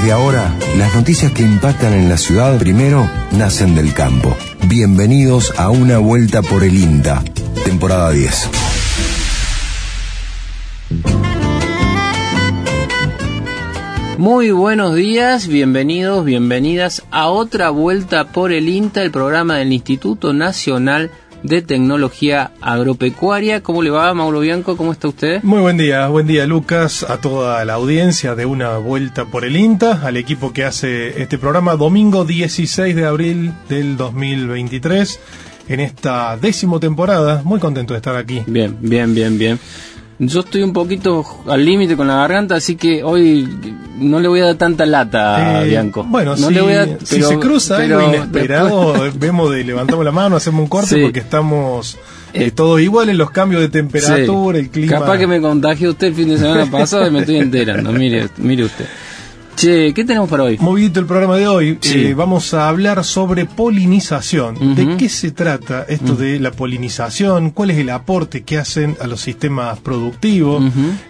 Desde ahora, las noticias que impactan en la ciudad primero nacen del campo. Bienvenidos a una vuelta por el INTA, temporada 10. Muy buenos días, bienvenidos, bienvenidas a otra vuelta por el INTA, el programa del Instituto Nacional de Tecnología Agropecuaria. ¿Cómo le va, Mauro Bianco? ¿Cómo está usted? Muy buen día, buen día Lucas, a toda la audiencia de una vuelta por el INTA, al equipo que hace este programa domingo 16 de abril del 2023, en esta décimo temporada. Muy contento de estar aquí. Bien, bien, bien, bien. Yo estoy un poquito al límite con la garganta, así que hoy no le voy a dar tanta lata a Eh, Bianco. Bueno, no si, le voy a, si pero- se cruza pero algo inesperado, vemos de levantamos la mano, hacemos un corte Sí. porque estamos eh, Eh, todos iguales, los cambios de temperatura, Sí. el clima. Capaz que me contagió usted el fin de semana pasado y me estoy enterando. Mire, mire usted. Che, ¿qué tenemos para hoy? Movidito el programa de hoy, Sí. eh, vamos a hablar sobre polinización. ¿De qué se trata esto de la polinización? ¿Cuál es el aporte que hacen a los sistemas productivos?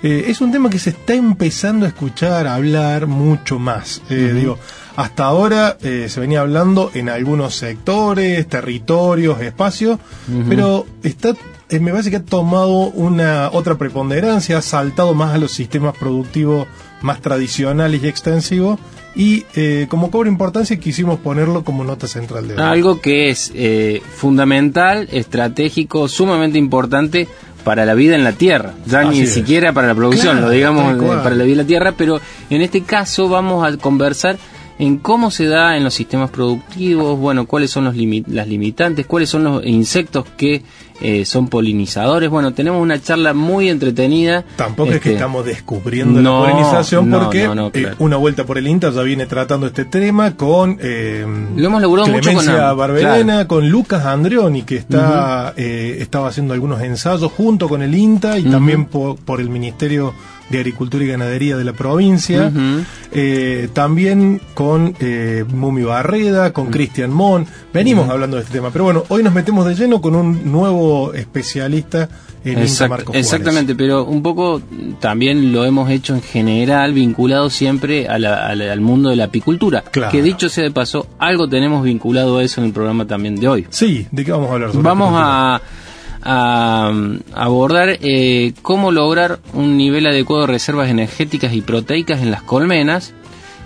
Eh, es un tema que se está empezando a escuchar, a hablar mucho más. Eh, Digo, hasta ahora eh, se venía hablando en algunos sectores, territorios, espacios, pero está me parece que ha tomado una otra preponderancia, ha saltado más a los sistemas productivos más tradicionales y extensivos y eh, como cobra importancia quisimos ponerlo como nota central de hoy. Algo que es eh, fundamental, estratégico, sumamente importante para la vida en la Tierra. Ya Así ni es. siquiera para la producción, Claro, lo digamos eh, para la vida en la Tierra, pero en este caso vamos a conversar en cómo se da en los sistemas productivos, bueno, cuáles son los limi- las limitantes, cuáles son los insectos que eh, son polinizadores. Bueno, tenemos una charla muy entretenida. Tampoco es que Este, estamos descubriendo no, la polinización porque no, no, eh, una vuelta por el Inter ya viene tratando este tema con eh, Lo hemos laburado mucho Clemencia con Barberena, con Lucas Andrioni que está eh, estaba haciendo algunos ensayos junto con el INTA y también po- por el Ministerio de Agricultura y Ganadería de la provincia. Eh, también con eh, Mumi Barreda, con Cristian Mon. Venimos hablando de este tema, pero bueno, hoy nos metemos de lleno con un nuevo especialista en INTA Exact- Marcos exactamente, pero un poco también lo hemos hecho en general vinculado siempre a la- a la- al mundo de la apicultura. Claro. Que dicho sea de paso, algo tenemos vinculado a eso en el programa también de hoy. Sí, ¿de qué vamos a hablar? sobre Vamos apicultura? A, a, abordar eh, cómo lograr un nivel adecuado de reservas energéticas y proteicas en las colmenas.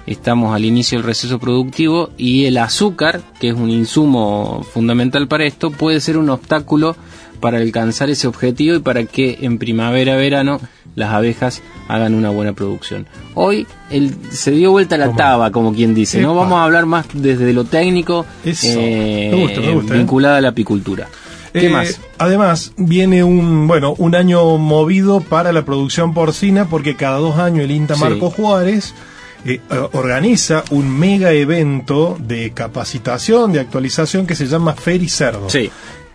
Estamos al inicio del receso productivo y el azúcar, que es un insumo fundamental para esto, puede ser un obstáculo para alcanzar ese objetivo y para que en primavera-verano las abejas hagan una buena producción. Hoy el, se dio vuelta la taba, como quien dice, ¿no? Vamos a hablar más desde lo técnico, eh, Me gusta, me gusta, ¿eh? vinculada a la apicultura. ¿Qué Eh, más? Además, viene un bueno un año movido para la producción porcina porque cada dos años el INTA Sí. Marco Juárez eh, eh, organiza un mega evento de capacitación, de actualización que se llama Feri Cerdo. Sí.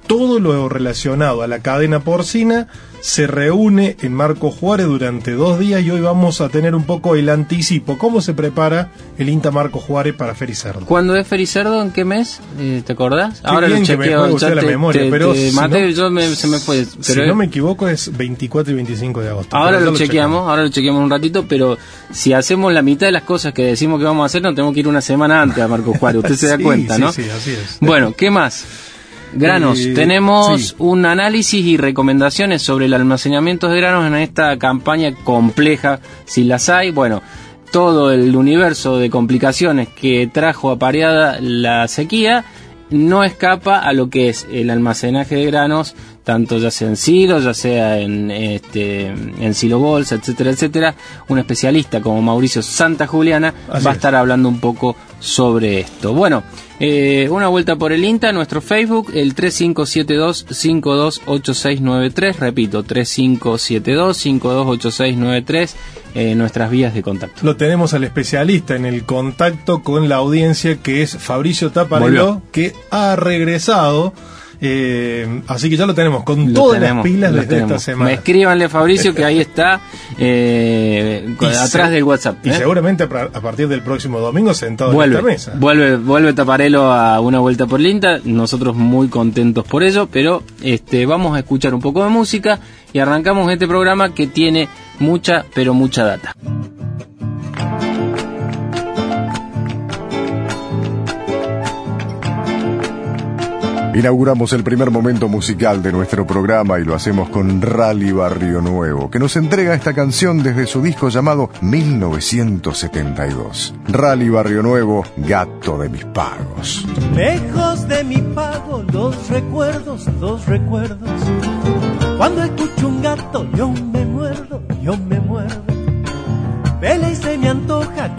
Todo lo relacionado a la cadena porcina se reúne en Marco Juárez durante dos días y hoy vamos a tener un poco el anticipo, cómo se prepara el INTA Marco Juárez para Feri Cerdo. ¿Cuándo es Fericerdo? ¿En qué mes? Eh, ¿Te acordás? Qué bien que me usted la memoria, pero si maté, no- yo me- se me fue. si Pero no me equivoco es 24 y 25 de agosto. ahora lo ya chequeamos, ahora lo chequeamos un ratito, pero si hacemos la mitad de las cosas que decimos que vamos a hacer, nos tenemos que ir una semana antes a Marco Juárez. Usted se da Sí, cuenta, sí, ¿no? Sí, así es. Bueno, ¿qué más? Granos. Eh, Tenemos sí. un análisis y recomendaciones sobre el almacenamiento de granos en esta campaña compleja, si las hay. Bueno, todo el universo de complicaciones que trajo apareada la sequía no escapa a lo que es el almacenaje de granos, tanto ya sea en silos, ya sea en, este, en silo bolsa, etcétera, etcétera. Un especialista como Mauricio Santa Juliana Así va a es. estar hablando un poco sobre esto. Bueno, eh, una vuelta por el INTA, nuestro Facebook, el 3572-528693, repito, 3572-528693, eh, nuestras vías de contacto. Lo tenemos al especialista en el contacto con la audiencia que es Fabricio Taparello, Volvió. que ha regresado. Eh, así que ya lo tenemos con Lo todas tenemos, las pilas desde tenemos. esta semana. Me escríbanle Fabricio que ahí está, eh, atrás del WhatsApp. Y ¿eh? seguramente a partir del próximo domingo sentado Vuelve, en esta mesa. vuelve, vuelve Taparelo a una vuelta por Linta, nosotros muy contentos por ello, pero este, vamos a escuchar un poco de música y arrancamos este programa que tiene mucha, pero mucha data. Inauguramos el primer momento musical de nuestro programa y lo hacemos con Rally Barrio Nuevo, que nos entrega esta canción desde su disco llamado 1972. Rally Barrio Nuevo, gato de mis pagos. Lejos de mi pago, los recuerdos, los recuerdos. Cuando escucho un gato, yo me muerdo, yo me muerdo. Vela y se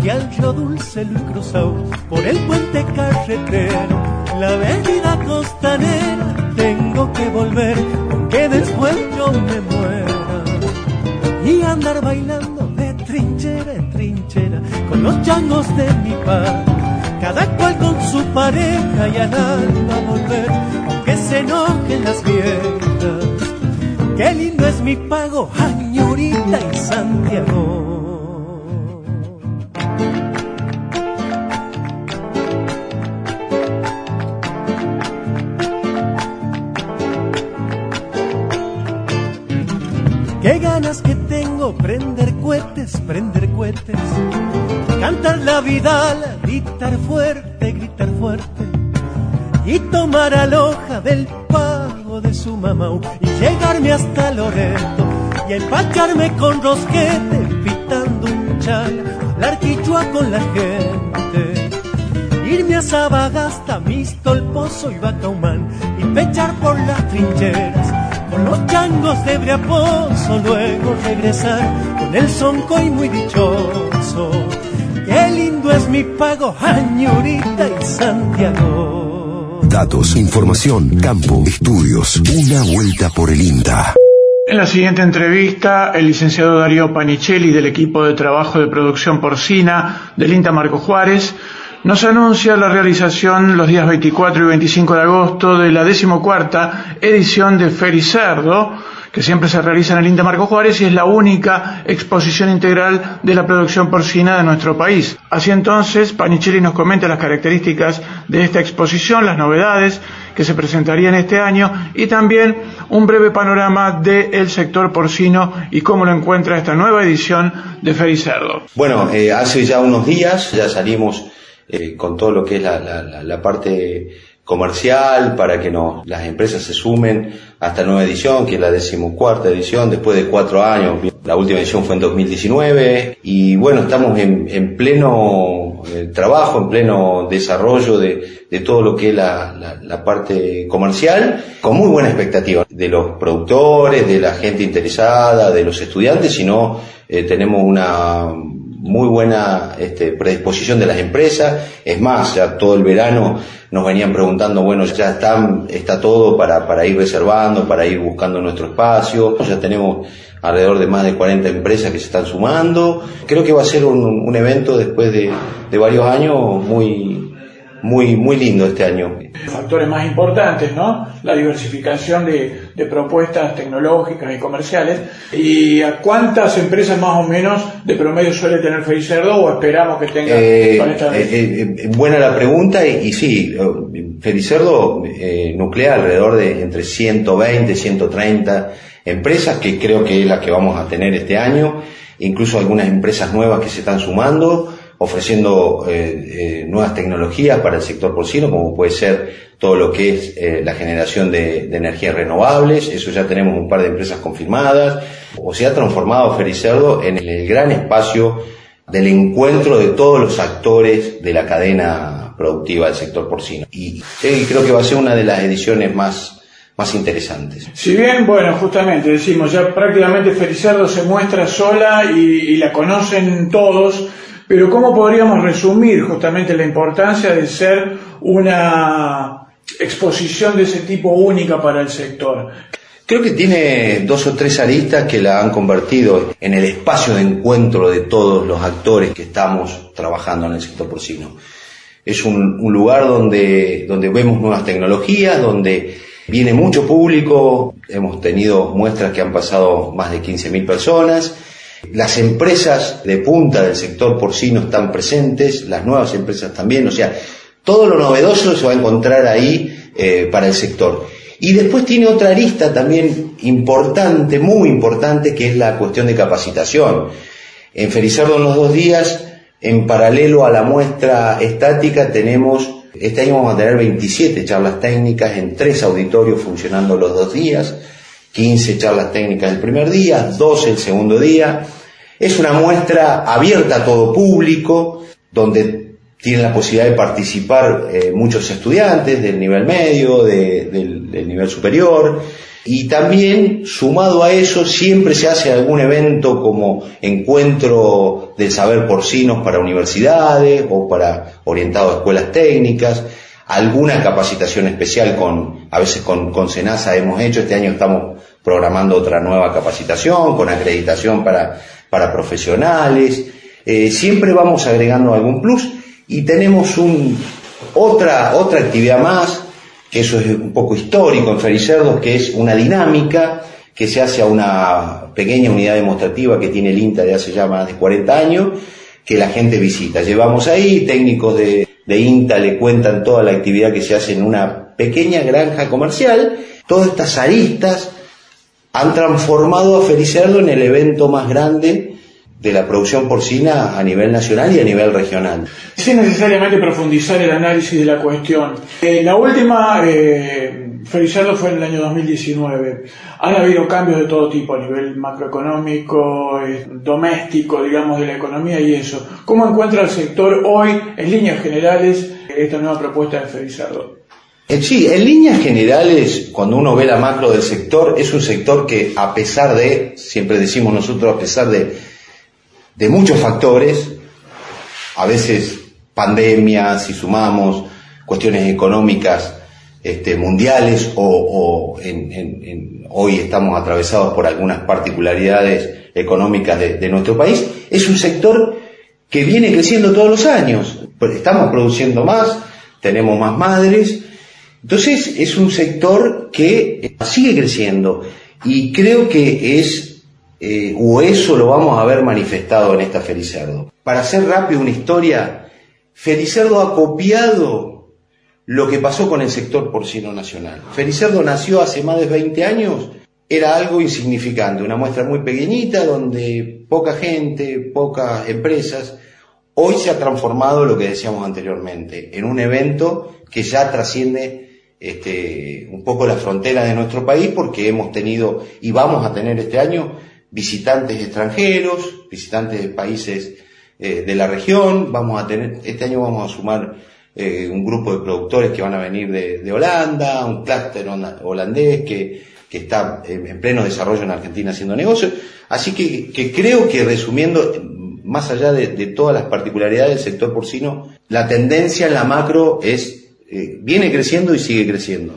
que al río dulce he cruzado por el puente carretero la avenida costanera tengo que volver, aunque después yo me muera. Y andar bailando de trinchera en trinchera con los changos de mi padre. Cada cual con su pareja y al a volver, aunque se enojen las viejas. Qué lindo es mi pago, Añorita y Santiago. Ganas que tengo prender cohetes, prender cohetes. Cantar la vida, gritar fuerte, gritar fuerte. Y tomar aloja del pago de su mamá y llegarme hasta Loreto y empacharme con rosquete, pitando un chal, hablar quichua con la gente. Irme a Sabagasta, Misto, el Pozo y Bacaumán y pechar por las trincheras los changos de Briaposo, luego regresar con el sonco y muy dichoso. Qué lindo es mi pago, Añurita y Santiago. Datos, información, campo, estudios, una vuelta por el INTA. En la siguiente entrevista, el licenciado Darío Panichelli del equipo de trabajo de producción porcina del INTA Marco Juárez nos anuncia la realización los días 24 y 25 de agosto de la decimocuarta edición de Fericerdo, que siempre se realiza en el INTA Marco Juárez y es la única exposición integral de la producción porcina de nuestro país. Así entonces, Panichelli nos comenta las características de esta exposición, las novedades que se presentarían este año y también un breve panorama del sector porcino y cómo lo encuentra esta nueva edición de Fericerdo. Bueno, eh, hace ya unos días ya salimos eh, con todo lo que es la, la, la, parte comercial para que las empresas se sumen a esta nueva edición, que es la decimocuarta edición, después de cuatro años. La última edición fue en 2019 y bueno, estamos en, en pleno eh, trabajo, en pleno desarrollo de, todo lo que es la, parte comercial, con muy buena expectativa de los productores, de la gente interesada, de los estudiantes, sino eh, tenemos una muy buena este, predisposición de las empresas. Es más, ya todo el verano nos venían preguntando, bueno, ya están, está todo para, para ir reservando, para ir buscando nuestro espacio. Ya tenemos alrededor de más de 40 empresas que se están sumando. Creo que va a ser un, un evento después de, de varios años muy, muy, muy lindo este año. Factores más importantes, ¿no? La diversificación de, de, propuestas tecnológicas y comerciales. ¿Y a cuántas empresas más o menos de promedio suele tener Fericerdo o esperamos que tenga eh, eh, eh, Buena la pregunta y, y sí, Fericerdo eh, nuclea alrededor de entre 120, 130 empresas que creo que es la que vamos a tener este año, incluso algunas empresas nuevas que se están sumando ofreciendo eh, eh, nuevas tecnologías para el sector porcino, como puede ser todo lo que es eh, la generación de, energías renovables, eso ya tenemos un par de empresas confirmadas, o se ha transformado Fericerdo en el gran espacio del encuentro de todos los actores de la cadena productiva del sector porcino. Y, creo que va a ser una de las ediciones más más interesantes. Si bien, bueno, justamente decimos, ya prácticamente Fericerdo se muestra sola y la conocen todos, pero ¿cómo podríamos resumir justamente la importancia de ser una exposición de ese tipo única para el sector? Creo que tiene dos o tres aristas que la han convertido en el espacio de encuentro de todos los actores que estamos trabajando en el sector porcino. Es un, lugar donde, donde vemos nuevas tecnologías, donde viene mucho público, hemos tenido muestras que han pasado más de 15.000 personas, las empresas de punta del sector porcino están presentes, las nuevas empresas también, o sea, todo lo novedoso se va a encontrar ahí eh, para el sector. Y después tiene otra arista también importante, muy importante, que es la cuestión de capacitación. En Felizardo en los dos días, en paralelo a la muestra estática, tenemos Este año vamos a tener 27 charlas técnicas en tres auditorios funcionando los dos días, 15 charlas técnicas el primer día, 12 el segundo día. Es una muestra abierta a todo público, donde tienen la posibilidad de participar eh, muchos estudiantes del nivel medio, del, del nivel superior, y también, sumado a eso, siempre se hace algún evento como encuentro del saber porcinos para universidades o para orientado a escuelas técnicas, alguna capacitación especial con, a veces con, con Senasa hemos hecho, este año estamos programando otra nueva capacitación con acreditación para, para profesionales, eh, siempre vamos agregando algún plus y tenemos un, otra, otra actividad más que eso es un poco histórico en Fericerdos, que es una dinámica que se hace a una pequeña unidad demostrativa que tiene el INTA de hace ya más de 40 años, que la gente visita. Llevamos ahí, técnicos de, de INTA le cuentan toda la actividad que se hace en una pequeña granja comercial. Todas estas aristas han transformado a Fericerdo en el evento más grande de la producción porcina a nivel nacional y a nivel regional. Sin necesariamente profundizar el análisis de la cuestión. Eh, la última, eh, fue en el año 2019. Han habido cambios de todo tipo a nivel macroeconómico, eh, doméstico, digamos, de la economía y eso. ¿Cómo encuentra el sector hoy, en líneas generales, esta nueva propuesta de Felizardo? Eh, sí, en líneas generales, cuando uno ve la macro del sector, es un sector que a pesar de, siempre decimos nosotros, a pesar de de muchos factores, a veces pandemias, si sumamos cuestiones económicas este, mundiales o, en, hoy estamos atravesados por algunas particularidades económicas de, nuestro país, es un sector que viene creciendo todos los años. Estamos produciendo más, tenemos más madres, entonces es un sector que sigue creciendo y creo que es eh, o eso lo vamos a ver manifestado en esta Felicerdo. Para hacer rápido una historia, Felicerdo ha copiado lo que pasó con el sector porcino nacional. Felicerdo nació hace más de 20 años, era algo insignificante, una muestra muy pequeñita donde poca gente, pocas empresas, hoy se ha transformado lo que decíamos anteriormente, en un evento que ya trasciende este, un poco la frontera de nuestro país porque hemos tenido y vamos a tener este año visitantes extranjeros, visitantes de países eh, de la región. Vamos a tener, este año vamos a sumar eh, un grupo de productores que van a venir de, Holanda, un clúster holandés que, está en pleno desarrollo en Argentina haciendo negocios. Así que, que creo que resumiendo, más allá de, todas las particularidades del sector porcino, la tendencia en la macro es, eh, viene creciendo y sigue creciendo.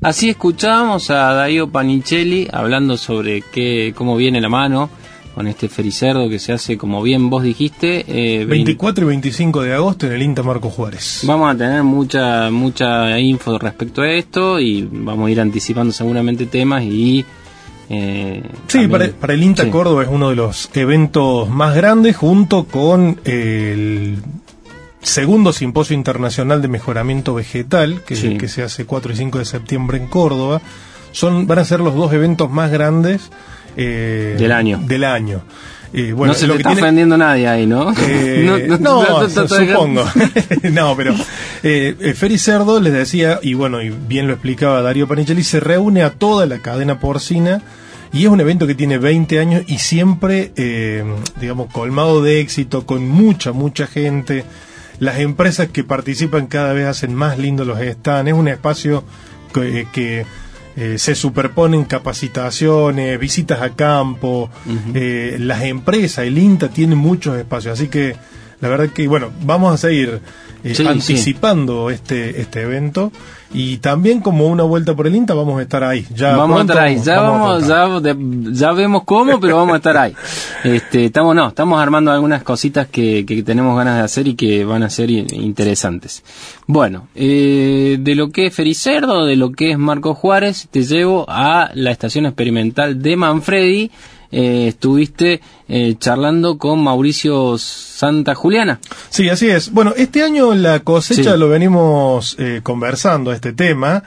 Así escuchábamos a Darío Panicelli hablando sobre qué, cómo viene la mano con este fericerdo que se hace, como bien vos dijiste. 24 eh, y 25 de agosto en el INTA Marco Juárez. Vamos a tener mucha, mucha info respecto a esto y vamos a ir anticipando seguramente temas y... Eh, sí, para, el INTA Córdoba es uno de los eventos más grandes junto con el segundo simposio internacional de mejoramiento vegetal, que, que se hace 4 y 5 de septiembre en Córdoba. Son, van a ser los dos eventos más grandes eh, del año. Del año. bueno, no se lo le está ofendiendo nadie ahí, ¿no? Eh, no, supongo. no, pero eh, Feri Cerdo les decía, y bueno, y bien lo explicaba Darío Panichelli, se reúne a toda la cadena porcina y es un evento que tiene 20 años y siempre, eh, digamos, colmado de éxito, con mucha, mucha gente las empresas que participan cada vez hacen más lindos los stands. Es un espacio que, eh, se superponen capacitaciones, visitas a campo. Eh, las empresas, el INTA tiene muchos espacios. Así que la verdad que, bueno, vamos a seguir eh, anticipando este este evento y también como una vuelta por el INTA vamos a estar ahí. Ya vamos a estar ahí ya vamos, ya, vemos cómo pero vamos a estar ahí. Este estamos no estamos armando algunas cositas que, que tenemos ganas de hacer y que van a ser interesantes. Bueno eh, de lo que es Fericerdo de lo que es Marco Juárez te llevo a la estación experimental de Manfredi eh, estuviste eh, charlando con Mauricio Santa Juliana. Sí, así es. Bueno, este año la cosecha lo venimos eh, conversando, este tema.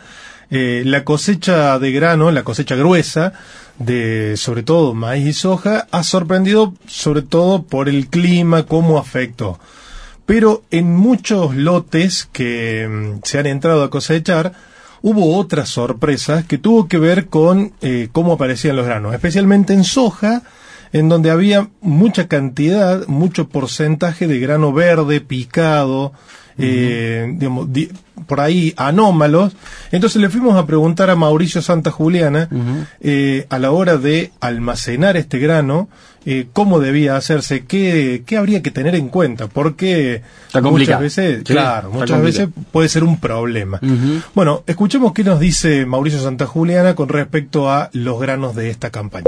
Eh, la cosecha de grano, la cosecha gruesa, de sobre todo maíz y soja, ha sorprendido sobre todo por el clima, cómo afectó. Pero en muchos lotes que mm, se han entrado a cosechar, hubo otras sorpresas que tuvo que ver con eh, cómo aparecían los granos, especialmente en soja, en donde había mucha cantidad, mucho porcentaje de grano verde picado, eh, digamos, di- por ahí anómalos. Entonces le fuimos a preguntar a Mauricio Santa Juliana, eh, a la hora de almacenar este grano, eh, cómo debía hacerse, qué, qué habría que tener en cuenta, porque Está muchas veces, Sí, claro, muchas complicado. veces puede ser un problema. Bueno, escuchemos qué nos dice Mauricio Santa Juliana con respecto a los granos de esta campaña.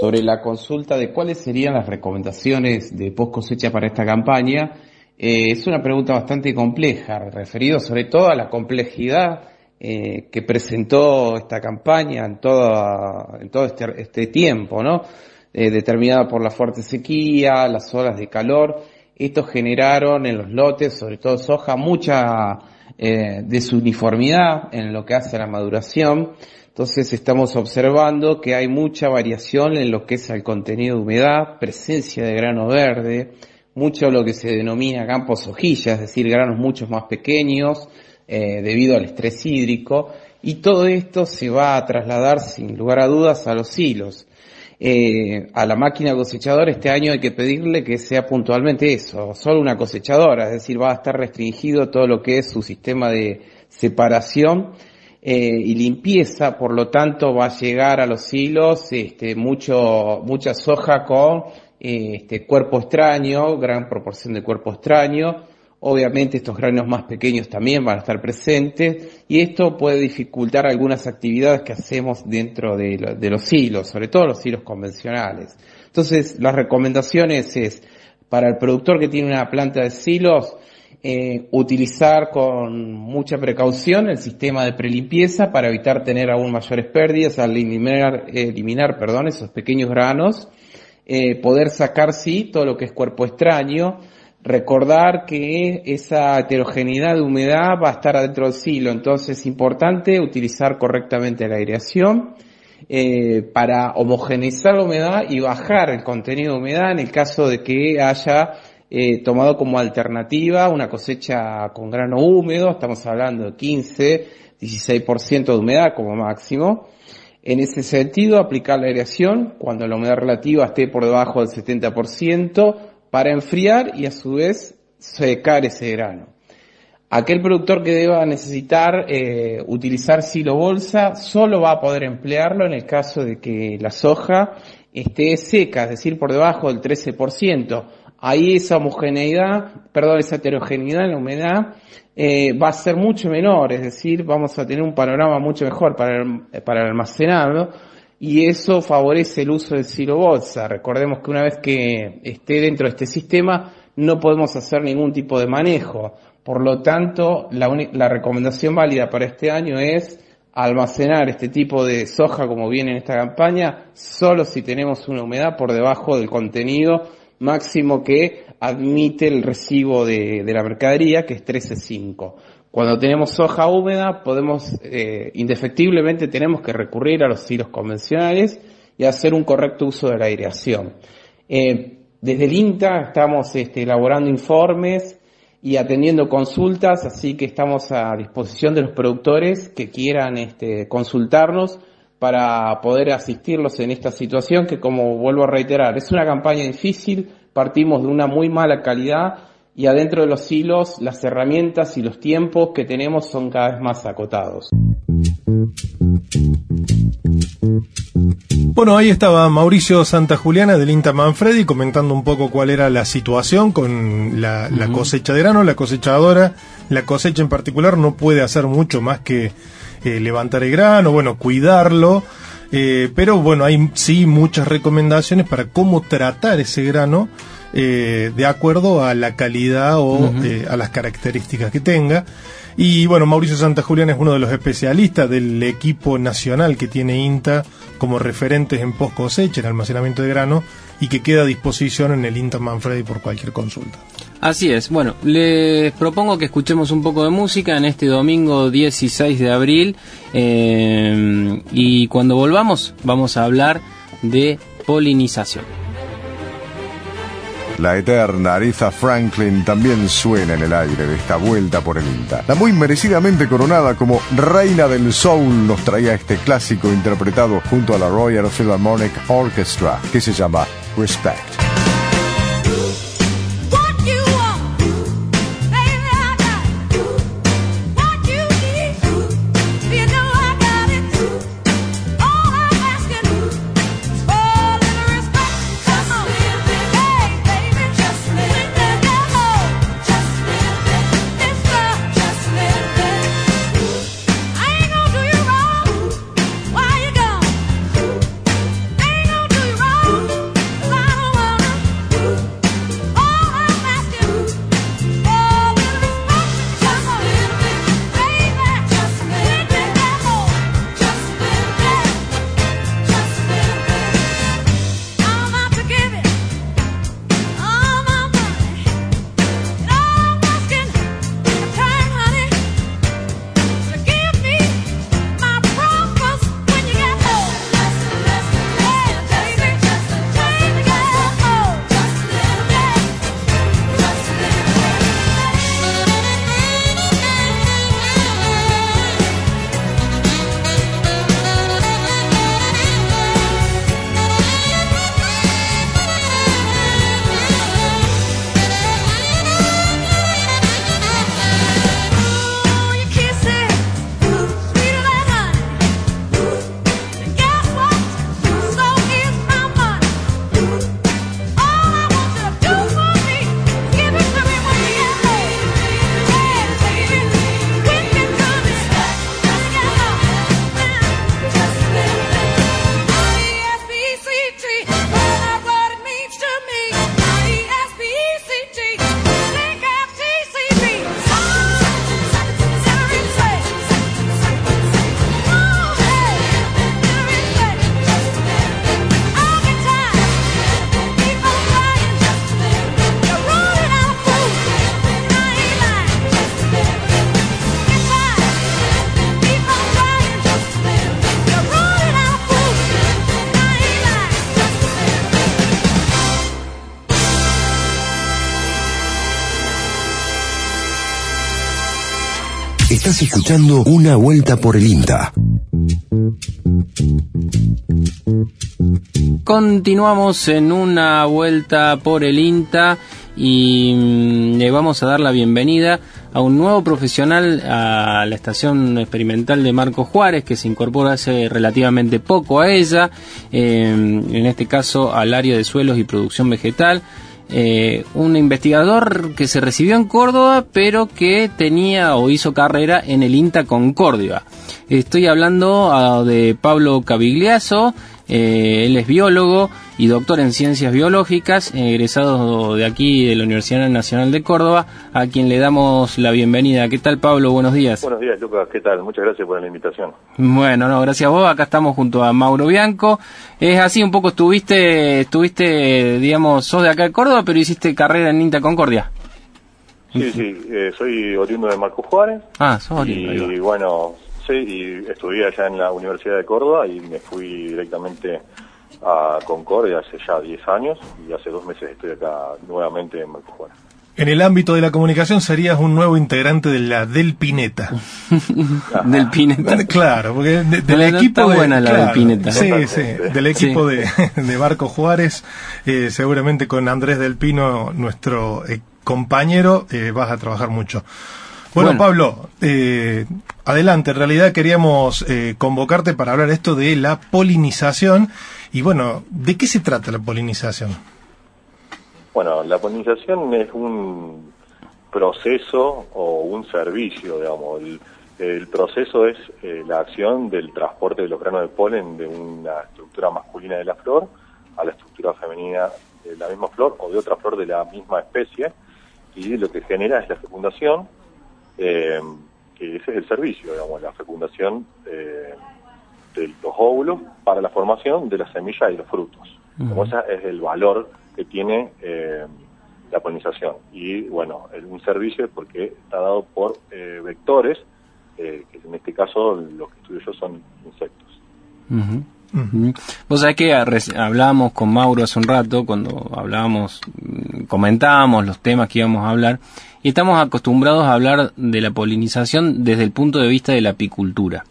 sobre la consulta de cuáles serían las recomendaciones de post cosecha para esta campaña, eh, es una pregunta bastante compleja, referido sobre todo a la complejidad eh, que presentó esta campaña en, toda, en todo este, este tiempo, ¿no? Eh, determinada por la fuerte sequía, las olas de calor. Estos generaron en los lotes, sobre todo soja, mucha desuniformidad en lo que hace a la maduración. Entonces estamos observando que hay mucha variación en lo que es el contenido de humedad, presencia de grano verde, mucho lo que se denomina campos hojillas, es decir, granos mucho más pequeños eh, debido al estrés hídrico, y todo esto se va a trasladar sin lugar a dudas a los hilos. Eh, a la máquina cosechadora este año hay que pedirle que sea puntualmente eso, solo una cosechadora, es decir, va a estar restringido todo lo que es su sistema de separación eh, y limpieza, por lo tanto va a llegar a los hilos este, mucho, mucha soja con este, cuerpo extraño, gran proporción de cuerpo extraño, Obviamente estos granos más pequeños también van a estar presentes y esto puede dificultar algunas actividades que hacemos dentro de, lo- de los hilos, sobre todo los hilos convencionales. Entonces, las recomendaciones es para el productor que tiene una planta de silos, eh, utilizar con mucha precaución el sistema de prelimpieza para evitar tener aún mayores pérdidas al eliminar, eliminar perdón, esos pequeños granos, eh, poder sacar sí todo lo que es cuerpo extraño, recordar que esa heterogeneidad de humedad va a estar adentro del silo, entonces es importante utilizar correctamente la aireación eh, para homogeneizar la humedad y bajar el contenido de humedad en el caso de que haya eh, tomado como alternativa una cosecha con grano húmedo, estamos hablando de 15, 16% de humedad como máximo. En ese sentido, aplicar la aireación cuando la humedad relativa esté por debajo del 70% para enfriar y a su vez secar ese grano. Aquel productor que deba necesitar eh, utilizar silo bolsa solo va a poder emplearlo en el caso de que la soja esté seca, es decir, por debajo del 13%. Ahí esa homogeneidad, perdón, esa heterogeneidad en la humedad eh, va a ser mucho menor, es decir, vamos a tener un panorama mucho mejor para, para almacenarlo y eso favorece el uso del silo bolsa. Recordemos que una vez que esté dentro de este sistema no podemos hacer ningún tipo de manejo. Por lo tanto, la, la recomendación válida para este año es almacenar este tipo de soja como viene en esta campaña solo si tenemos una humedad por debajo del contenido máximo que admite el recibo de, de la mercadería que es 13.5. Cuando tenemos soja húmeda podemos, eh, indefectiblemente tenemos que recurrir a los hilos convencionales y hacer un correcto uso de la aireación. Eh, desde el INTA estamos este, elaborando informes y atendiendo consultas, así que estamos a disposición de los productores que quieran este, consultarnos para poder asistirlos en esta situación que, como vuelvo a reiterar, es una campaña difícil, partimos de una muy mala calidad y adentro de los hilos las herramientas y los tiempos que tenemos son cada vez más acotados. Bueno, ahí estaba Mauricio Santa Juliana del INTA Manfredi comentando un poco cuál era la situación con la, la cosecha de grano, la cosechadora. La cosecha en particular no puede hacer mucho más que eh, levantar el grano, bueno, cuidarlo. eh, pero bueno, hay sí muchas recomendaciones para cómo tratar ese grano eh, de acuerdo a la calidad o eh, a las características que tenga. Y bueno, Mauricio Santa Juliana es uno de los especialistas del equipo nacional que tiene INTA como referentes en post cosecha, en almacenamiento de grano, y que queda a disposición en el INTA Manfredi por cualquier consulta. Así es. Bueno, les propongo que escuchemos un poco de música en este domingo 16 de abril eh, y cuando volvamos vamos a hablar de polinización. La eterna Aretha Franklin también suena en el aire de esta vuelta por el INTA. La muy merecidamente coronada como Reina del Soul nos traía este clásico interpretado junto a la Royal Philharmonic Orchestra que se llama Respect. Escuchando Una Vuelta por el INTA. Continuamos en Una Vuelta por el INTA y mm, le vamos a dar la bienvenida a un nuevo profesional a la estación experimental de Marco Juárez que se incorpora hace relativamente poco a ella, eh, en este caso al área de suelos y producción vegetal. Eh, un investigador que se recibió en Córdoba, pero que tenía o hizo carrera en el INTA Concordia. Estoy hablando ah, de Pablo Cavigliazo, eh, él es biólogo y doctor en ciencias biológicas, egresado de aquí de la Universidad Nacional de Córdoba, a quien le damos la bienvenida. ¿Qué tal, Pablo? Buenos días. Buenos días, Lucas. ¿Qué tal? Muchas gracias por la invitación. Bueno, no, gracias a vos. Acá estamos junto a Mauro Bianco. Es así, un poco estuviste, estuviste, digamos, sos de acá de Córdoba, pero hiciste carrera en Inta Concordia. Sí, sí, eh, soy oriundo de Marco Juárez. Ah, sos oriundo. Y bueno, sí, y estudié allá en la Universidad de Córdoba y me fui directamente a Concordia hace ya 10 años y hace dos meses estoy acá nuevamente en Marco Juárez. En el ámbito de la comunicación serías un nuevo integrante de la Del Pineta. del Pineta. Claro, porque del equipo de, buena la del Pineta. Sí, sí, del equipo De, de Marco Juárez, eh, seguramente con Andrés del Pino, nuestro eh, compañero, eh, vas a trabajar mucho. Bueno, Pablo, eh, adelante. En realidad queríamos eh, convocarte para hablar esto de la polinización. Y bueno, ¿de qué se trata la polinización? Bueno, la polinización es un proceso o un servicio, digamos. El, proceso es eh, la acción del transporte de los granos de polen de una estructura masculina de la flor a la estructura femenina de la misma flor o de otra flor de la misma especie. Y lo que genera es la fecundación eh, que ese es el servicio, digamos, la fecundación eh, de los óvulos para la formación de las semillas y los frutos. Como ese es el valor que tiene eh, la polinización. Y bueno, el, un servicio es porque está dado por eh, vectores, eh, que en este caso lo que estudio yo son insectos. Vos sabés que hablábamos con Mauro hace un rato, cuando hablábamos, mm, comentábamos los temas que íbamos a hablar, y estamos acostumbrados a hablar de la polinización desde el punto de vista de la apicultura.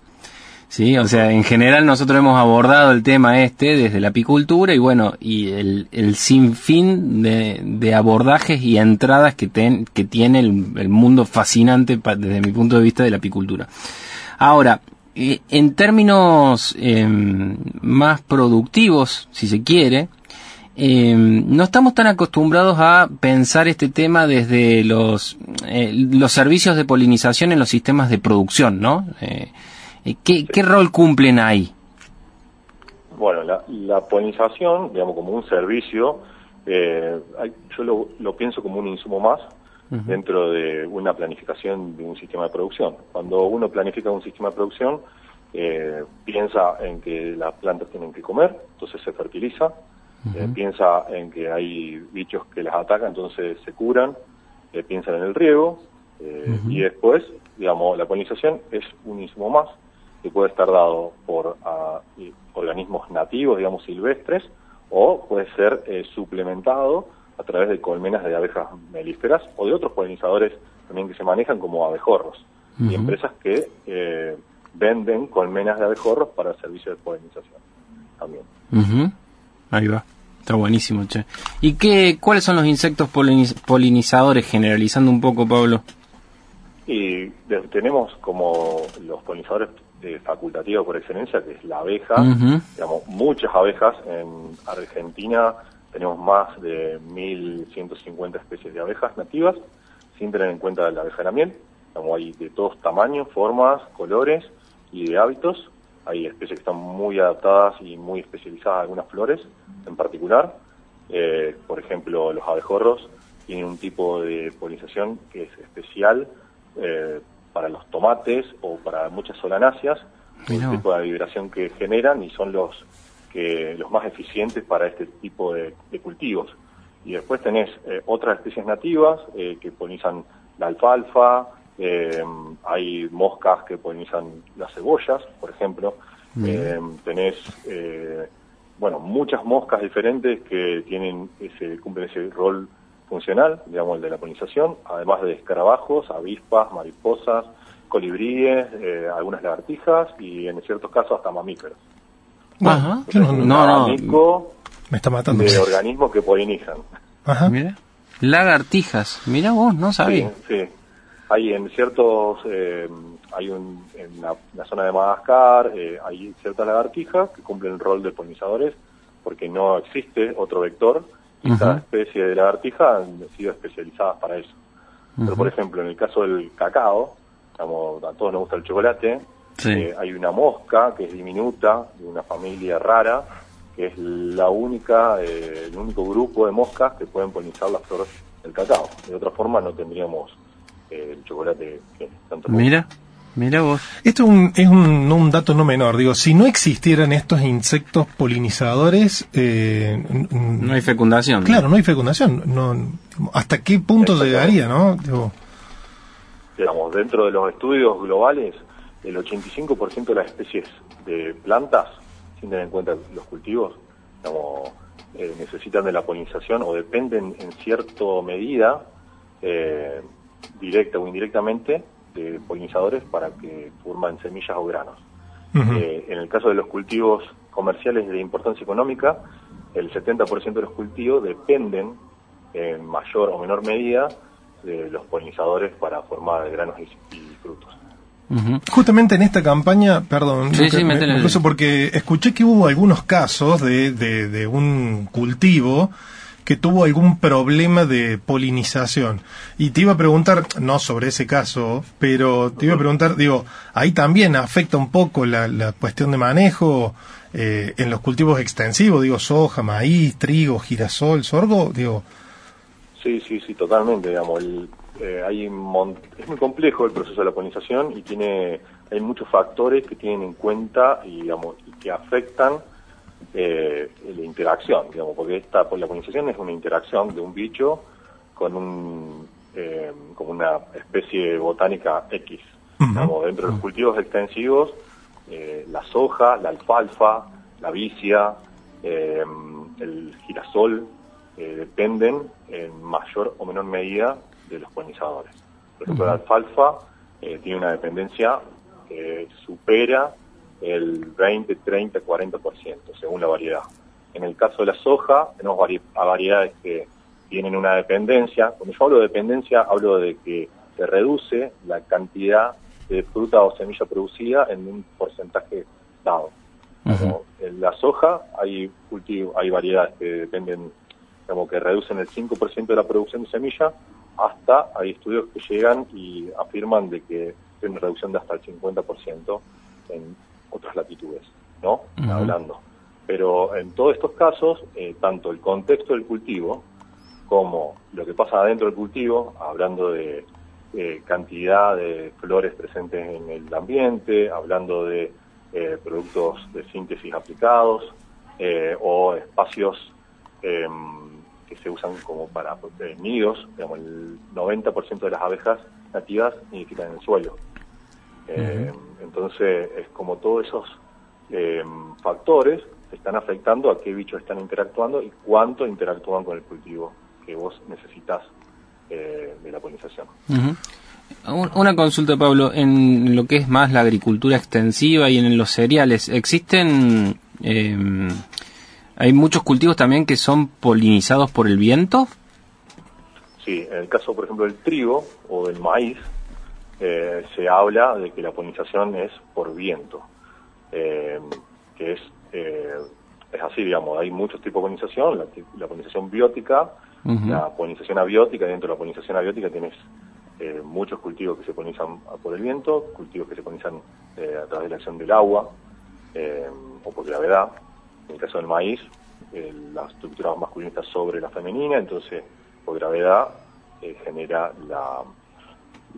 Sí, o sea, en general nosotros hemos abordado el tema este desde la apicultura y bueno, y el, el sinfín de, abordajes y entradas que, ten, que tiene el mundo fascinante desde mi punto de vista de la apicultura. Ahora, eh, en términos em, más productivos, si se quiere, em, no estamos tan acostumbrados a pensar este tema desde los, eh, los servicios de polinización en los sistemas de producción, ¿no? Eh, ¿qué, ¿qué, rol cumplen ahí? Bueno, la, la polinización, digamos, como un servicio, yo lo, lo pienso como un insumo más dentro de una planificación de un sistema de producción. Cuando uno planifica un sistema de producción, eh, piensa en que las plantas tienen que comer, entonces se fertiliza, eh, piensa en que hay bichos que las atacan, entonces se curan, eh, piensan en el riego, y después, digamos, la polinización es un insumo más que puede estar dado por ah, organismos nativos, digamos, silvestres, o puede ser suplementado a través de colmenas de abejas melíferas o de otros polinizadores también que se manejan como abejorros y empresas que eh, venden colmenas de abejorros para el servicio de polinización también. Ahí va. Está buenísimo, che. ¿Y qué, cuáles son los insectos polinizadores, generalizando un poco, Pablo? Y tenemos como los polinizadores eh, facultativos por excelencia, que es la abeja, digamos, muchas abejas en Argentina tenemos más de 1.150 especies de abejas nativas, sin tener en cuenta la abeja de la miel. hay de todos tamaños, formas, colores y de hábitos. Hay especies que están muy adaptadas y muy especializadas a algunas flores en particular. Eh, por ejemplo, los abejorros tienen un tipo de polinización que es especial eh, para los tomates o para muchas solanáceas, un tipo de vibración que generan y son los que los más eficientes para este tipo de, cultivos. Y después tenés eh, otras especies nativas eh, que polinizan la alfalfa, eh, hay moscas que polinizan las cebollas, por ejemplo. tenés, bueno, muchas moscas diferentes que tienen ese, cumplen ese rol funcional, digamos, el de la polinización, además de escarabajos, avispas, mariposas, colibríes, algunas lagartijas y en ciertos casos hasta mamíferos. Ajá. no, no, Me está matando. De organismos que polinizan. Ajá. Mira. Lagartijas. Mira vos, no sabía. Sí, Hay en ciertos. Eh, hay un, en la, zona de Madagascar, eh, hay ciertas lagartijas que cumplen el rol de polinizadores porque no existe otro vector y cada especie de lagartija han sido especializadas para eso. Pero, por ejemplo, en el caso del cacao, digamos, a todos nos gusta el chocolate, eh, hay una mosca que es diminuta, de una familia rara, que es la única, eh, el único grupo de moscas que pueden polinizar las flores del cacao. De otra forma no tendríamos eh, el chocolate que tanto Mira. Mira vos. Esto es, un, es un, un, dato no menor. Digo, si no existieran estos insectos polinizadores, no hay fecundación. Claro, no hay fecundación. No, ¿Hasta qué punto llegaría, no? Digamos, dentro de los estudios globales, el 85% de las especies de plantas, sin tener en cuenta los cultivos, eh, necesitan de la polinización o dependen en cierta medida, eh, directa o indirectamente, de polinizadores para que forman semillas o granos. Eh, en el caso de los cultivos comerciales de importancia económica, el 70% de los cultivos dependen en mayor o menor medida de los polinizadores para formar granos y frutos. Justamente en esta campaña, perdón, porque escuché que hubo algunos casos de, de, un cultivo que tuvo algún problema de polinización. Y te iba a preguntar, no sobre ese caso, pero te iba a preguntar, digo, ahí también afecta un poco la, la cuestión de manejo eh, en los cultivos extensivos, digo, soja, maíz, trigo, girasol, sorgo, digo. Sí, sí, sí, totalmente, digamos, el, eh, hay es muy complejo el proceso de la polinización y tiene hay muchos factores que tienen en cuenta y digamos que afectan eh, la interacción, digamos, porque esta la polinización es una interacción de un bicho con un eh, como una especie botánica X. Digamos, dentro de los cultivos extensivos, eh, la soja, la alfalfa, la vicia, el girasol, dependen en mayor o menor medida de los polinizadores. Por ejemplo, la alfalfa tiene una dependencia que supera el 20, 30, 40%, según la variedad. En el caso de la soja, tenemos variedades que tienen una dependencia. Cuando yo hablo de dependencia, hablo de que se reduce la cantidad de fruta o semilla producida en un porcentaje dado. en la soja hay cultivo, hay variedades que dependen, como que reducen el 5% de la producción de semilla, hasta hay estudios que llegan y afirman de que hay una reducción de hasta el 50% en otras latitudes, ¿no? Hablando. Pero en todos estos casos, eh, tanto el contexto del cultivo como lo que pasa adentro del cultivo, hablando de cantidad de flores presentes en el ambiente, hablando de eh, productos de síntesis aplicados eh, o espacios em, se usan como para nidos, digamos, el 90% de las abejas nativas nidifican en el suelo. Em, entonces, es como todos esos em, factores están afectando a qué bichos están interactuando y cuánto interactúan con el cultivo que vos necesitas eh, de la polinización. Una consulta, Pablo, en lo que es más la agricultura extensiva y en los cereales, ¿existen, eh, hay muchos cultivos también que son polinizados por el viento? Sí, en el caso, por ejemplo, del trigo o del maíz, eh, se habla de que la polinización es por viento, que es, es así, digamos, hay muchos tipos de polinización, la, la polinización biótica, la polinización abiótica, dentro de la polinización abiótica tienes eh, muchos cultivos que se polinizan por el viento, cultivos que se polinizan eh, a través de la acción del agua eh, o por gravedad. En el caso del maíz, la estructura masculina está sobre la femenina, entonces por gravedad genera la,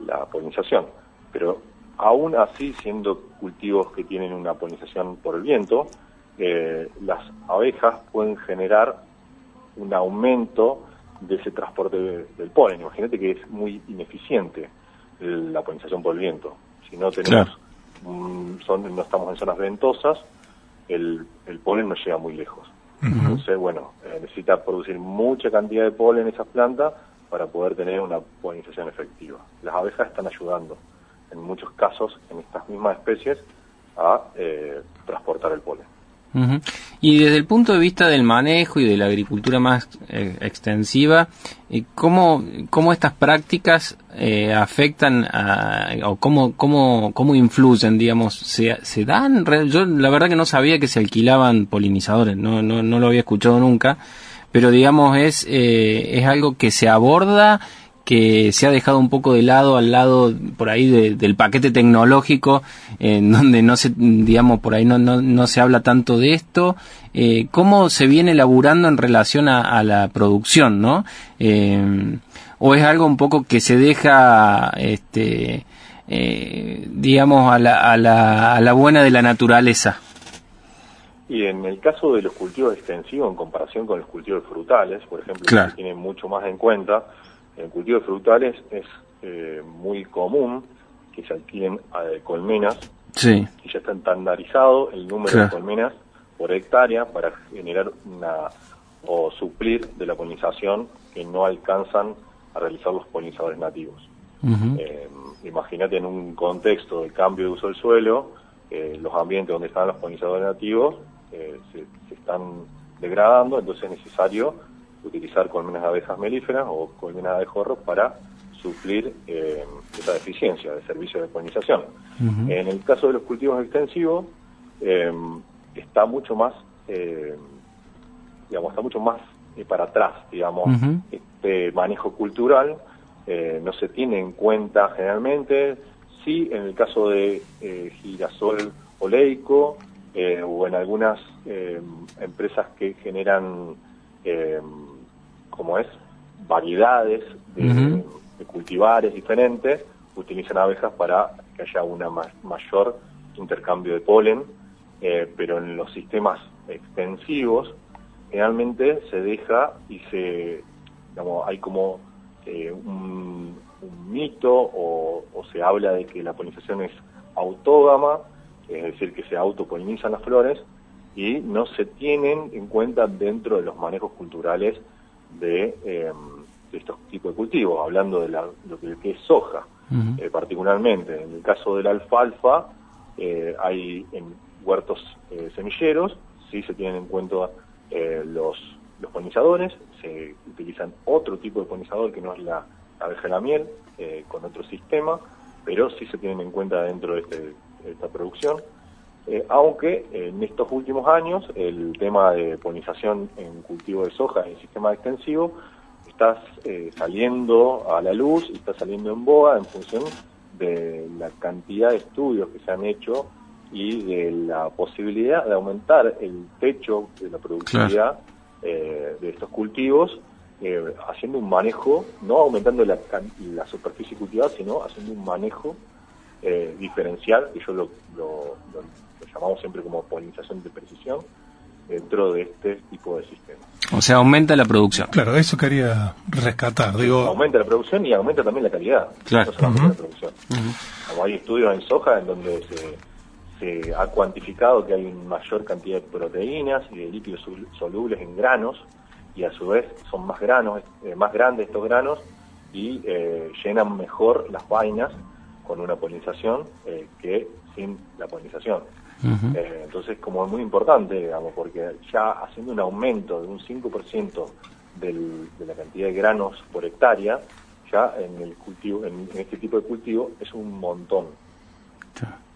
la polinización. Pero aún así, siendo cultivos que tienen una polinización por el viento, las abejas pueden generar un aumento de ese transporte del polen. Imagínate que es muy ineficiente la polinización por el viento. Si no tenemos, son, no estamos en zonas ventosas, el, el polen no llega muy lejos. Entonces, bueno, eh, necesita producir mucha cantidad de polen en esas plantas para poder tener una polinización efectiva. Las abejas están ayudando, en muchos casos, en estas mismas especies, a eh, transportar el polen. Y desde el punto de vista del manejo y de la agricultura más eh, extensiva, eh, ¿cómo, ¿cómo, estas prácticas eh, afectan o cómo, cómo, cómo influyen, digamos, se, se dan? Yo la verdad que no sabía que se alquilaban polinizadores, no, no, no lo había escuchado nunca, pero digamos es, es algo que se aborda que se ha dejado un poco de lado al lado por ahí del paquete tecnológico en donde no se digamos por ahí no, no, se habla tanto de esto. Eh, cómo se viene elaborando en relación a, la producción no eh, o es algo un poco que se deja este eh, digamos a la, a, la, a la buena de la naturaleza y en el caso de los cultivos extensivos en comparación con los cultivos frutales por ejemplo que se tienen mucho más en cuenta en cultivo de frutales es eh, muy común que se alquilen eh, colmenas sí. y ya está estandarizado el número de colmenas por hectárea para generar una o suplir de la polinización que no alcanzan a realizar los polinizadores nativos. Eh, imagínate en un contexto de cambio de uso del suelo, los ambientes donde están los polinizadores nativos se, se, están degradando, entonces es necesario utilizar colmenas de abejas melíferas o colmenas de abejorros para suplir eh, esa deficiencia de servicio de polinización. En el caso de los cultivos extensivos, eh, está mucho más, eh, digamos, está mucho más para atrás, digamos, este manejo cultural no se tiene en cuenta generalmente, sí en el caso de girasol oleico o en algunas empresas que generan como es variedades de, cultivares diferentes, utilizan abejas para que haya una mayor intercambio de polen, eh, pero en los sistemas extensivos generalmente se deja y se, digamos, hay como eh, un, mito o, se habla de que la polinización es autógama, es decir, que se autopolinizan las flores y no se tienen en cuenta dentro de los manejos culturales de, em, estos tipos de cultivos, hablando de lo que, es soja, eh, particularmente. En el caso de la alfalfa, eh, hay en huertos semilleros, sí se tienen en cuenta los, los polinizadores, se utilizan otro tipo de polinizador que no es la abeja de la miel, eh, con otro sistema, pero sí se tienen en cuenta dentro de, este, esta producción. Eh, aunque en estos últimos años el tema de polinización en cultivo de soja en sistema extensivo está eh, saliendo a la luz y está saliendo en boga en función de la cantidad de estudios que se han hecho y de la posibilidad de aumentar el techo de la productividad eh, de estos cultivos, haciendo un manejo, no aumentando la, la superficie cultivada, sino haciendo un manejo eh, diferencial, que yo lo, lo, llamamos siempre como polinización de precisión, dentro de este tipo de sistemas. O sea, aumenta la producción. Claro, eso quería rescatar. Digo... Aumenta la producción y aumenta también la calidad. Claro. la producción. Como hay estudios en soja en donde se se ha cuantificado que hay una mayor cantidad de proteínas y de lípidos solubles en granos y a su vez son más granos, eh, más grandes estos granos y eh, llenan mejor las vainas con una polinización eh, que sin la polinización. entonces, como es muy importante, digamos, porque ya haciendo un aumento de un 5% del, de la cantidad de granos por hectárea, ya en el cultivo, en, este tipo de cultivo es un montón.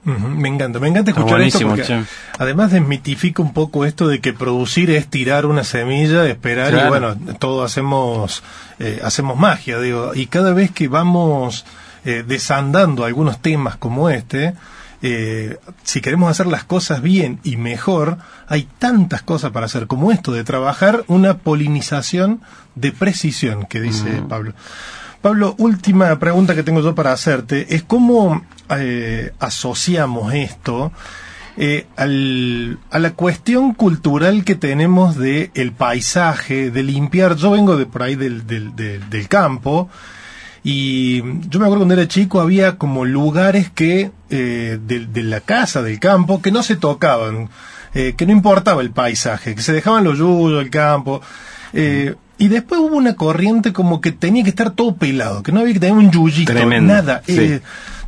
Me encanta, me encanta escuchar esto porque además desmitifica un poco esto de que producir es tirar una semilla, esperar y bueno, todo hacemos eh, hacemos magia, digo, y cada vez que vamos eh, desandando algunos temas como este, eh, si queremos hacer las cosas bien y mejor, hay tantas cosas para hacer como esto de trabajar una polinización de precisión que dice Pablo. Pablo, última pregunta que tengo yo para hacerte es cómo eh, asociamos esto eh, al, a la cuestión cultural que tenemos de el paisaje, de limpiar. Yo vengo de por ahí del, del, del, campo y yo me acuerdo cuando era chico había como lugares que eh, de, de, la casa, del campo, que no se tocaban, eh, que no importaba el paisaje, que se dejaban los yuyos, el campo. Eh, y después hubo una corriente como que tenía que estar todo pelado, que no había que tener un yuyito, nada. Eh,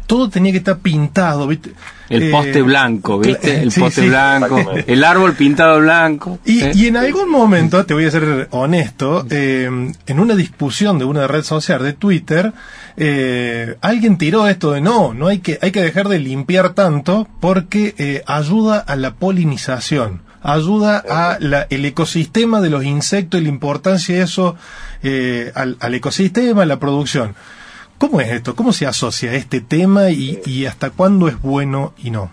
todo tenía que estar pintado, ¿viste? El eh, poste blanco, ¿viste? El poste blanco, el árbol pintado blanco. Y, y, en algún momento, te voy a ser honesto, eh, en una discusión de una red social de Twitter, eh, alguien tiró esto de no, no hay que, hay que dejar de limpiar tanto porque eh, ayuda a la polinización ayuda a la, el ecosistema de los insectos y la importancia de eso eh, al, al, ecosistema, a la producción. ¿Cómo es esto? ¿Cómo se asocia este tema y, y hasta cuándo es bueno y no?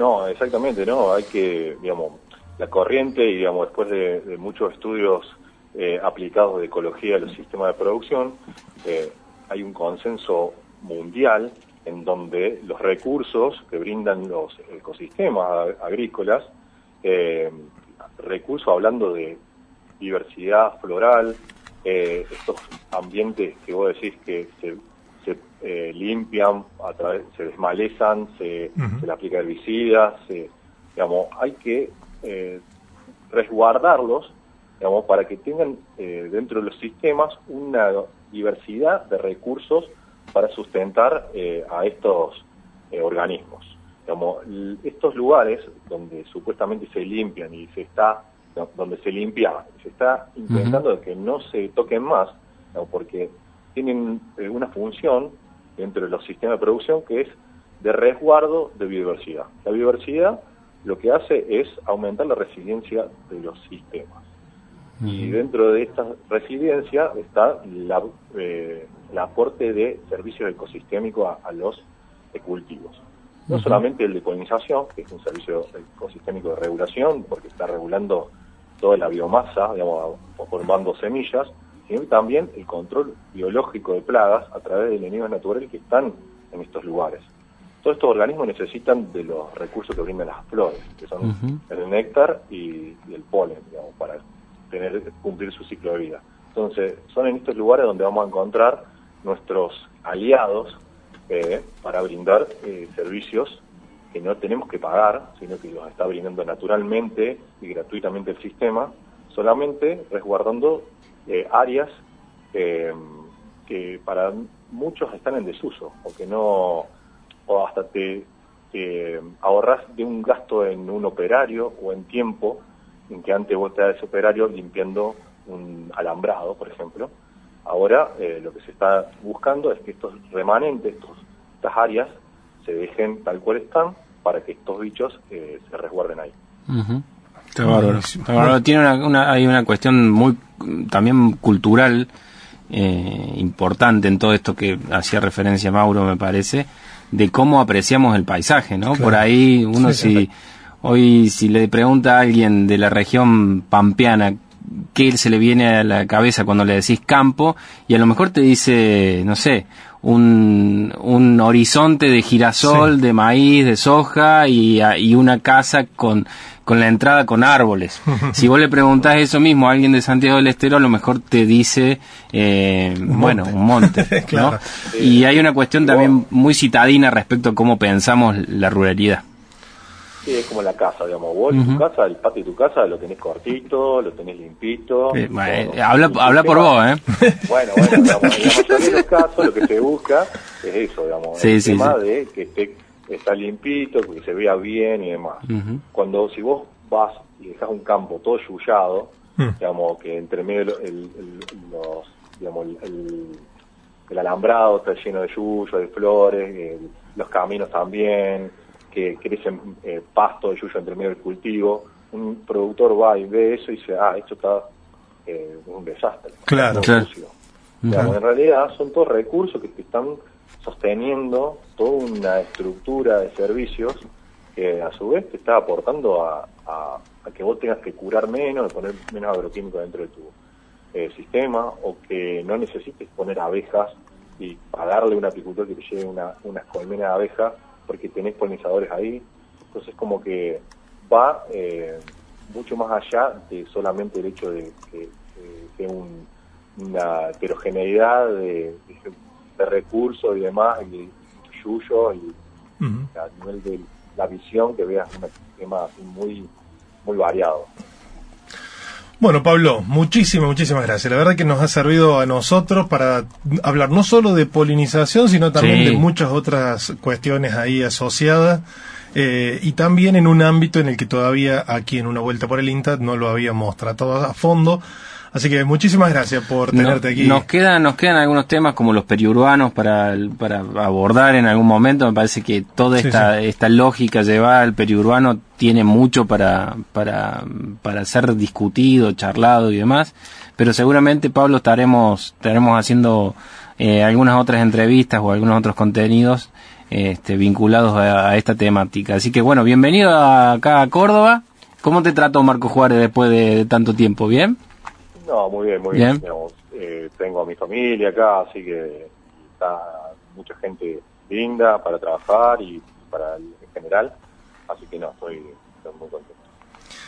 No, exactamente, no. Hay que, digamos, la corriente y, digamos, después de, muchos estudios eh, aplicados de ecología de los sistemas de producción, eh, hay un consenso mundial en donde los recursos que brindan los ecosistemas agrícolas eh, recursos hablando de diversidad floral, eh, estos ambientes que vos decís que se, se eh, limpian, a través, se desmalezan, se, se le aplica herbicidas, digamos, hay que eh, resguardarlos digamos, para que tengan eh, dentro de los sistemas una diversidad de recursos para sustentar eh, a estos organismos. Estos lugares donde supuestamente se limpian y se está, donde se limpia, se está intentando que no se toquen más, porque tienen eh, una función dentro de los sistemas de producción que es de resguardo de biodiversidad. La biodiversidad lo que hace es aumentar la resiliencia de los sistemas. Y dentro de esta resiliencia está la, eh, el aporte de servicios ecosistémicos a, los cultivos. No solamente el de polinización, que es un servicio ecosistémico de regulación, porque está regulando toda la biomasa, digamos, formando semillas, sino también el control biológico de plagas a través de enemigos naturales que están en estos lugares. Todos estos organismos necesitan de los recursos que brindan las flores, que son el néctar y, el polen, digamos, para tener cumplir su ciclo de vida. Entonces, son en estos lugares donde vamos a encontrar nuestros aliados eh, para brindar eh, servicios que no tenemos que pagar, sino que los está brindando naturalmente y gratuitamente el sistema, solamente resguardando eh, áreas que para muchos están en desuso o que no, o hasta te, ahorras de un gasto en un operario o en tiempo, en que antes vos te ese operario limpiando un alambrado, por ejemplo. Ahora eh, lo que se está buscando es que estos remanentes, estos, estas áreas, se dejen tal cual están para que estos bichos eh, se resguarden ahí. Está bárbaro. Está bárbaro. Tiene una, una- hay una cuestión muy también cultural eh, importante en todo esto que hacía referencia Mauro, me parece, de cómo apreciamos el paisaje, ¿no? Claro. Por ahí uno Sí, si hoy si le pregunta a alguien de la región pampeana qué se le viene a la cabeza cuando le decís campo y a lo mejor te dice, no sé, un, un horizonte de girasol, Sí. de maíz, de soja y, a- y una casa con, con la entrada con árboles. si vos le preguntás eso mismo a alguien de Santiago del Estero, a lo mejor te dice, eh, bueno, monte. un monte. ¿no? Claro. Y hay una cuestión también muy citadina respecto a cómo pensamos la ruralidad. Sí, es como la casa, digamos. Vos Ujú. tu casa, el patio de tu casa lo tenés cortito, lo tenés limpito. Eh, bueno, habla, habla por vos, ¿eh? Bueno, bueno, digamos, en la mayoría de los casos lo que se busca es eso, digamos, Sí, el sí, tema sí. de que esté está limpito, que se vea bien y demás. Cuando si vos vas y dejas un campo todo yullado, Mm. digamos que entre medio lo- el, el- los, digamos, el, el- el alambrado está lleno de yuyo, de flores, el- los caminos también, que crecen eh, pasto de yuyo entre medio del cultivo, un productor va y ve eso y dice, ah, esto está eh, un desastre. Claro. Claro. sucio. Digamos, en realidad son todos recursos que te están sosteniendo toda una estructura de servicios que a su vez te está aportando a, a- a que vos tengas que curar menos, poner menos agroquímicos dentro de tu eh, sistema, o que no necesites poner abejas y pagarle a un apicultor que te lleve una, unas colmenas de abejas porque tenés polinizadores ahí. Entonces como que va eh, mucho más allá de solamente el hecho de que eh, sea un- una heterogeneidad de, de- de recursos y demás, y yuyo, y a nivel de la visión que veas un sistema así muy, muy variado. Bueno, Pablo, muchísimas, muchísimas gracias. La verdad que nos ha servido a nosotros para hablar no solo de polinización, sino también Sí. de muchas otras cuestiones ahí asociadas. eh, y también en un ámbito en el que todavía aquí en una vuelta por el INTA no lo habíamos tratado a fondo. Así que muchísimas gracias por tenerte No- aquí. Nos quedan, nos quedan algunos temas como los periurbanos para, para abordar en algún momento. Me parece que toda Sí, esta, esta lógica llevada al periurbano tiene mucho para, para, para ser discutido, charlado y demás. Pero seguramente, Pablo, estaremos, estaremos haciendo eh, algunas otras entrevistas o algunos otros contenidos este, vinculados a, a esta temática. Así que bueno, bienvenido acá a Córdoba. ¿Cómo te trató Marco Juárez después de, de tanto tiempo? ¿Bien? No, muy bien, muy Bien. bien. digamos, eh, tengo a mi familia acá, así que está mucha gente linda para trabajar y para el, en general. Así que no, estoy, estoy muy contento.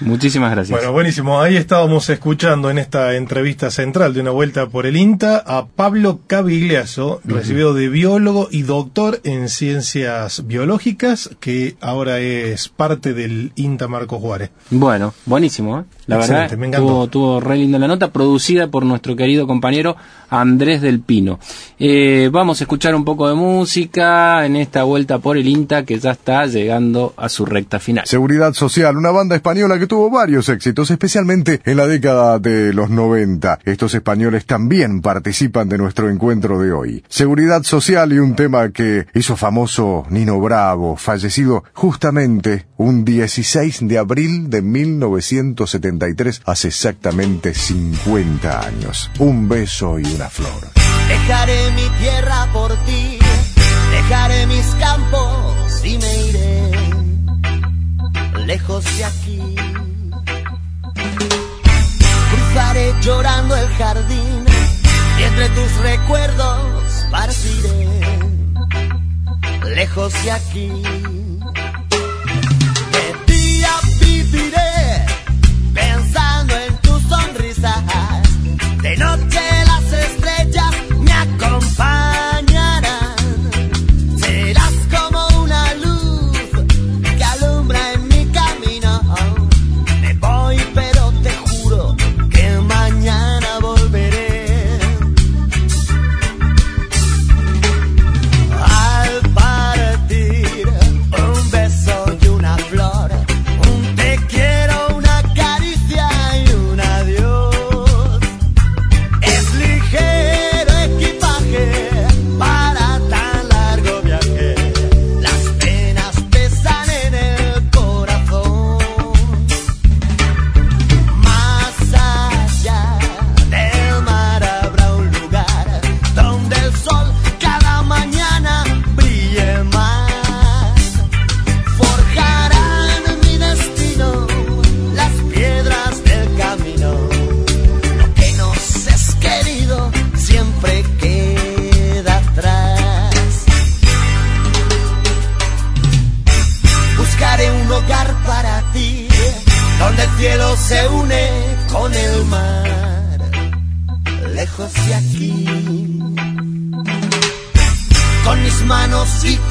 Muchísimas gracias. Bueno, buenísimo. Ahí estábamos escuchando en esta entrevista central de una vuelta por el INTA a Pablo Cavigliazo, recibido de biólogo y doctor en ciencias biológicas, que ahora es parte del INTA Marco Juárez. Bueno, buenísimo, ¿eh? La Excelente, verdad, me encantó. tuvo, tuvo re linda la nota, producida por nuestro querido compañero Andrés del Pino. Eh, vamos a escuchar un poco de música en esta vuelta por el INTA que ya está llegando a su recta final. Seguridad Social, una banda española que tuvo varios éxitos, especialmente en la década de los 90. Estos españoles también participan de nuestro encuentro de hoy. Seguridad Social y un tema que hizo famoso Nino Bravo, fallecido justamente un 16 de abril de 1973, hace exactamente 50 años. Un beso y una flor. Dejaré mi tierra por ti, dejaré mis campos y me iré lejos de aquí. Cruzaré llorando el jardín y entre tus recuerdos partiré lejos de aquí.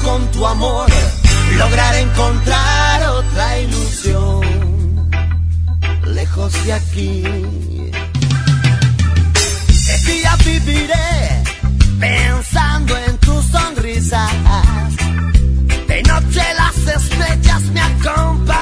Con tu amor lograr encontrar otra ilusión. Lejos de aquí. De día viviré pensando en tus sonrisas. De noche las estrellas me acompañarán.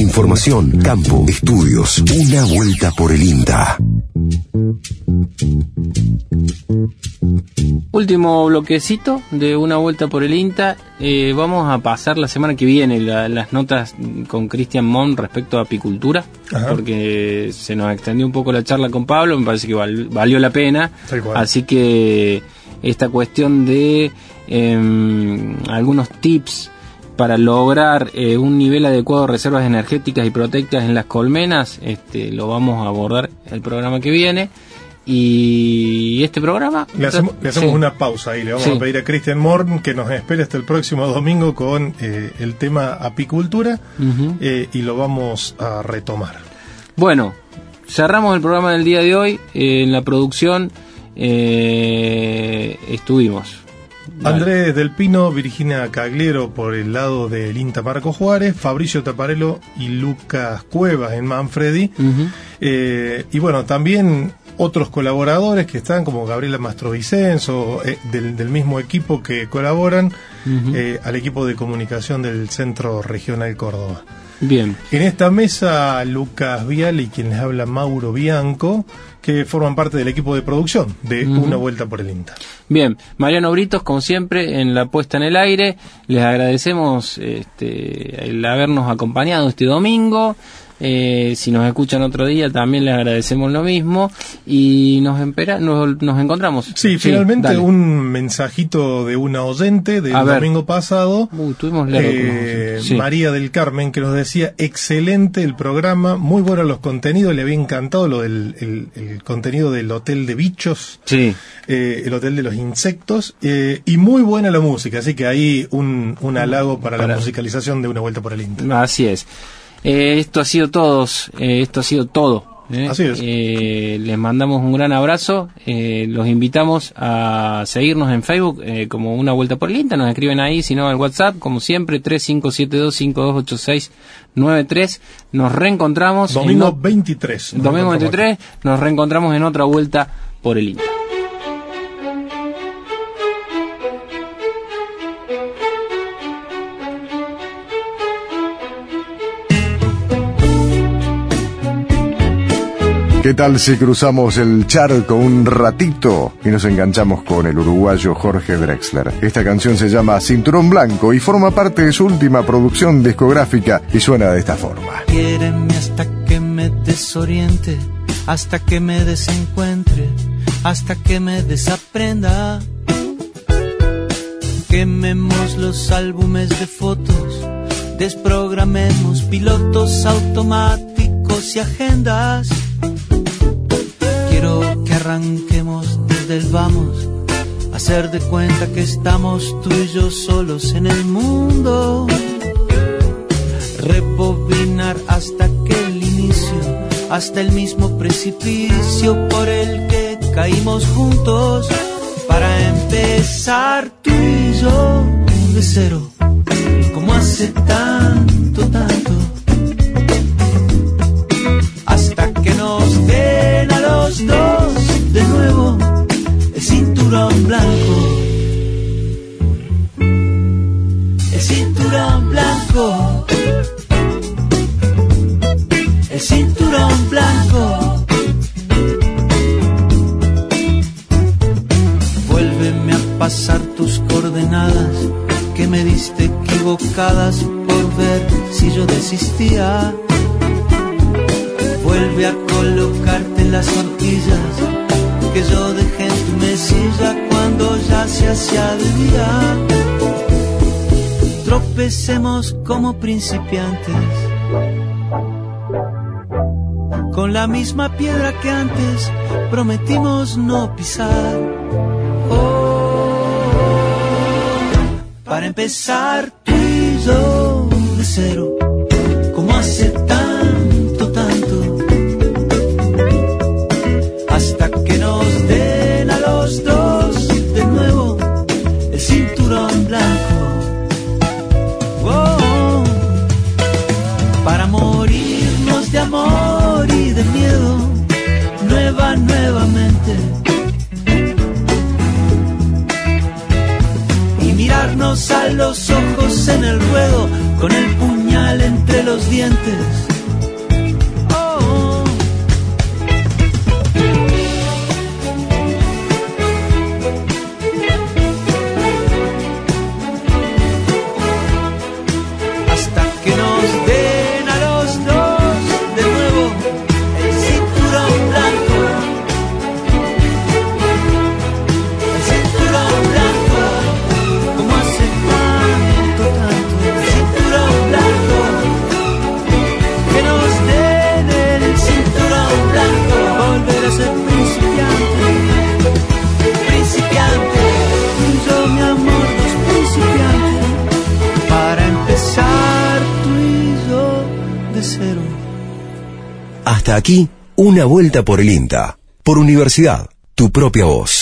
Información, campo, estudios. Una vuelta por el INTA. Último bloquecito de una vuelta por el INTA. Eh, vamos a pasar la semana que viene la- las notas con Cristian Mon respecto a apicultura, Ajá. porque se nos extendió un poco la charla con Pablo, me parece que val- valió la pena. Así que esta cuestión de em, algunos tips para lograr eh, un nivel adecuado de reservas energéticas y proteicas en las colmenas, este, lo vamos a abordar el programa que viene. Y este programa... Le hacemos, le hacemos Sí. una pausa y le vamos Sí. a pedir a Christian Morn que nos espere hasta el próximo domingo con eh, el tema apicultura eh, y lo vamos a retomar. Bueno, cerramos el programa del día de hoy. En la producción eh, estuvimos. Vale. Andrés del Pino, Virginia Cagliero por el lado del INTA Marco Juárez, Fabricio Taparello y Lucas Cuevas en Manfredi. Eh, y bueno, también otros colaboradores que están, como Gabriela Mastrovicenzo, eh, del, del mismo equipo que colaboran eh, al equipo de comunicación del Centro Regional Córdoba. Bien. En esta mesa, Lucas Vial y quien les habla Mauro Bianco, que forman parte del equipo de producción de. Una Vuelta por el INTA. Bien, Mariano Britos, como siempre, en la puesta en el aire. Les agradecemos este, el habernos acompañado este domingo. Eh, si nos escuchan otro día, también les agradecemos lo mismo. Y nos, empera- nos, nos encontramos. Sí, finalmente dale. un mensajito de una oyente del A ver. domingo pasado. Uy, tuvimos los Eh. Sí. María del Carmen que nos decía excelente el programa, muy buenos los contenidos, le había encantado lo del el, el contenido del hotel de bichos, Sí. eh, el hotel de los insectos eh, y muy buena la música, así que ahí un, un halago para, la Para- musicalización de una vuelta por el Inter. Así es. Eh, esto ha sido todos, eh, esto ha sido todo ¿eh? Así es. Eh, les mandamos un gran abrazo. Eh, los invitamos a seguirnos en Facebook eh, como Una Vuelta por el Insta. Nos escriben ahí, si no al WhatsApp, como siempre, 3572528693. Nos reencontramos. en Domingo ot- 23. nos Domingo encontramos 23. Nos reencontramos en otra vuelta por el Insta. ¿Qué tal si cruzamos el charco un ratito y nos enganchamos con el uruguayo Jorge Drexler? Esta canción se llama Cinturón Blanco y forma parte de su última producción discográfica y suena de esta forma. Quiéreme hasta que me desoriente, hasta que me desencuentre, hasta que me desaprenda. Quememos los álbumes de fotos, desprogramemos pilotos automáticos y agendas. Arranquemos desde el vamos, hacer de cuenta que estamos tú y yo solos en el mundo. Rebobinar hasta que el inicio, hasta el mismo precipicio por el que caímos juntos, para empezar tú y yo de cero, como hace tanto, blanco. El cinturón blanco. El cinturón blanco. Vuélveme a pasar tus coordenadas que me diste equivocadas por ver si yo desistía. Vuelve a colocarte las horquillas que yo mesilla cuando ya se hacía de día tropecemos como principiantes con la misma piedra que antes prometimos no pisar. Oh, para empezar tú y yo de cero, dientes. Hasta aquí, una vuelta por el INTA. Por universidad, tu propia voz.